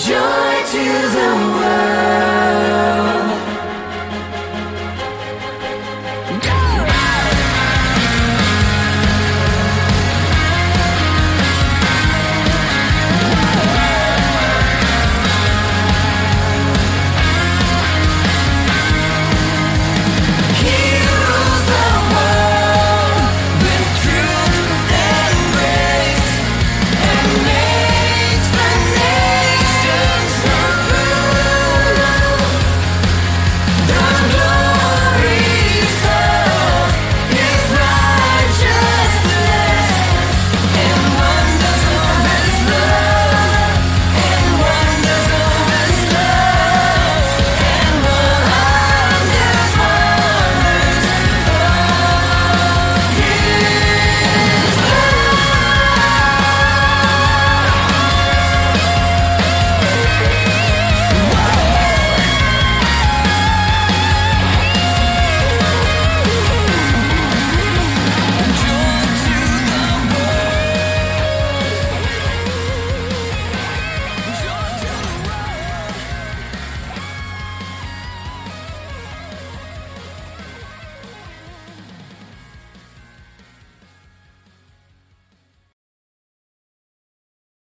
Joy to the world.